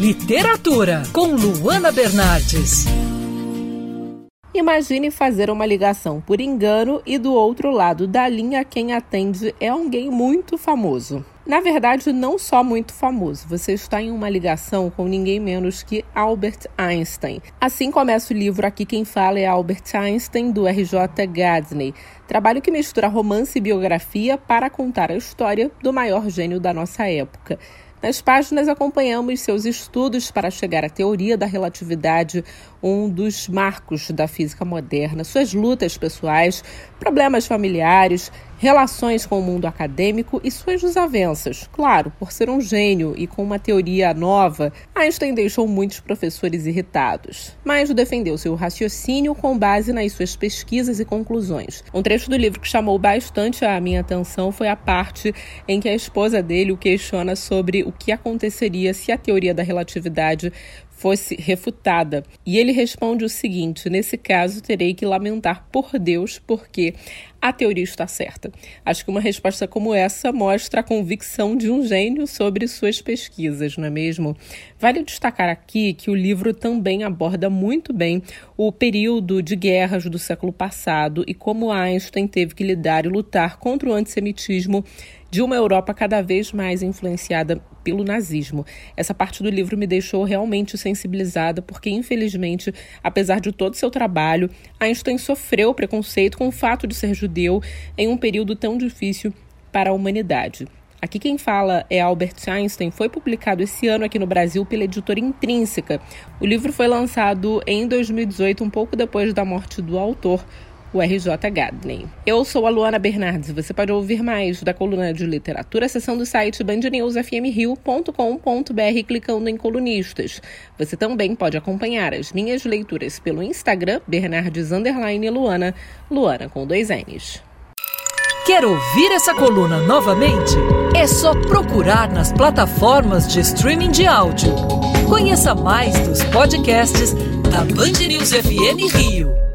Literatura, com Luana Bernardes. Imagine fazer uma ligação por engano e do outro lado da linha quem atende é alguém muito famoso. Na verdade, não só muito famoso, você está em uma ligação com ninguém menos que Albert Einstein. Assim começa o livro Aqui Quem Fala é Albert Einstein, do R.J. Gadney, trabalho que mistura romance e biografia para contar a história do maior gênio da nossa época. Nas páginas acompanhamos seus estudos para chegar à teoria da relatividade, um dos marcos da física moderna, suas lutas pessoais, problemas familiares, relações com o mundo acadêmico e suas desavenças. Claro, por ser um gênio e com uma teoria nova, Einstein deixou muitos professores irritados, mas defendeu seu raciocínio com base nas suas pesquisas e conclusões. Um trecho do livro que chamou bastante a minha atenção foi a parte em que a esposa dele o questiona sobre o que aconteceria se a teoria da relatividade fosse refutada. E ele responde o seguinte: nesse caso, terei que lamentar por Deus, porque a teoria está certa. Acho que uma resposta como essa mostra a convicção de um gênio sobre suas pesquisas, não é mesmo? Vale destacar aqui que o livro também aborda muito bem o período de guerras do século passado e como Einstein teve que lidar e lutar contra o antissemitismo de uma Europa cada vez mais influenciada pelo nazismo. Essa parte do livro me deixou realmente sensibilizada, porque, infelizmente, apesar de todo o seu trabalho, Einstein sofreu preconceito com o fato de ser judeu em um período tão difícil para a humanidade. Aqui quem fala é Albert Einstein, foi publicado esse ano aqui no Brasil pela editora Intrínseca. O livro foi lançado em 2018, um pouco depois da morte do autor, o RJ Gadney. Eu sou a Luana Bernardes e você pode ouvir mais da coluna de literatura acessando o site bandnewsfmrio.com.br clicando em colunistas. Você também pode acompanhar as minhas leituras pelo Instagram, Bernardes Luana, Luana com dois N's. Quer ouvir essa coluna novamente? É só procurar nas plataformas de streaming de áudio. Conheça mais dos podcasts da Band News FM Rio.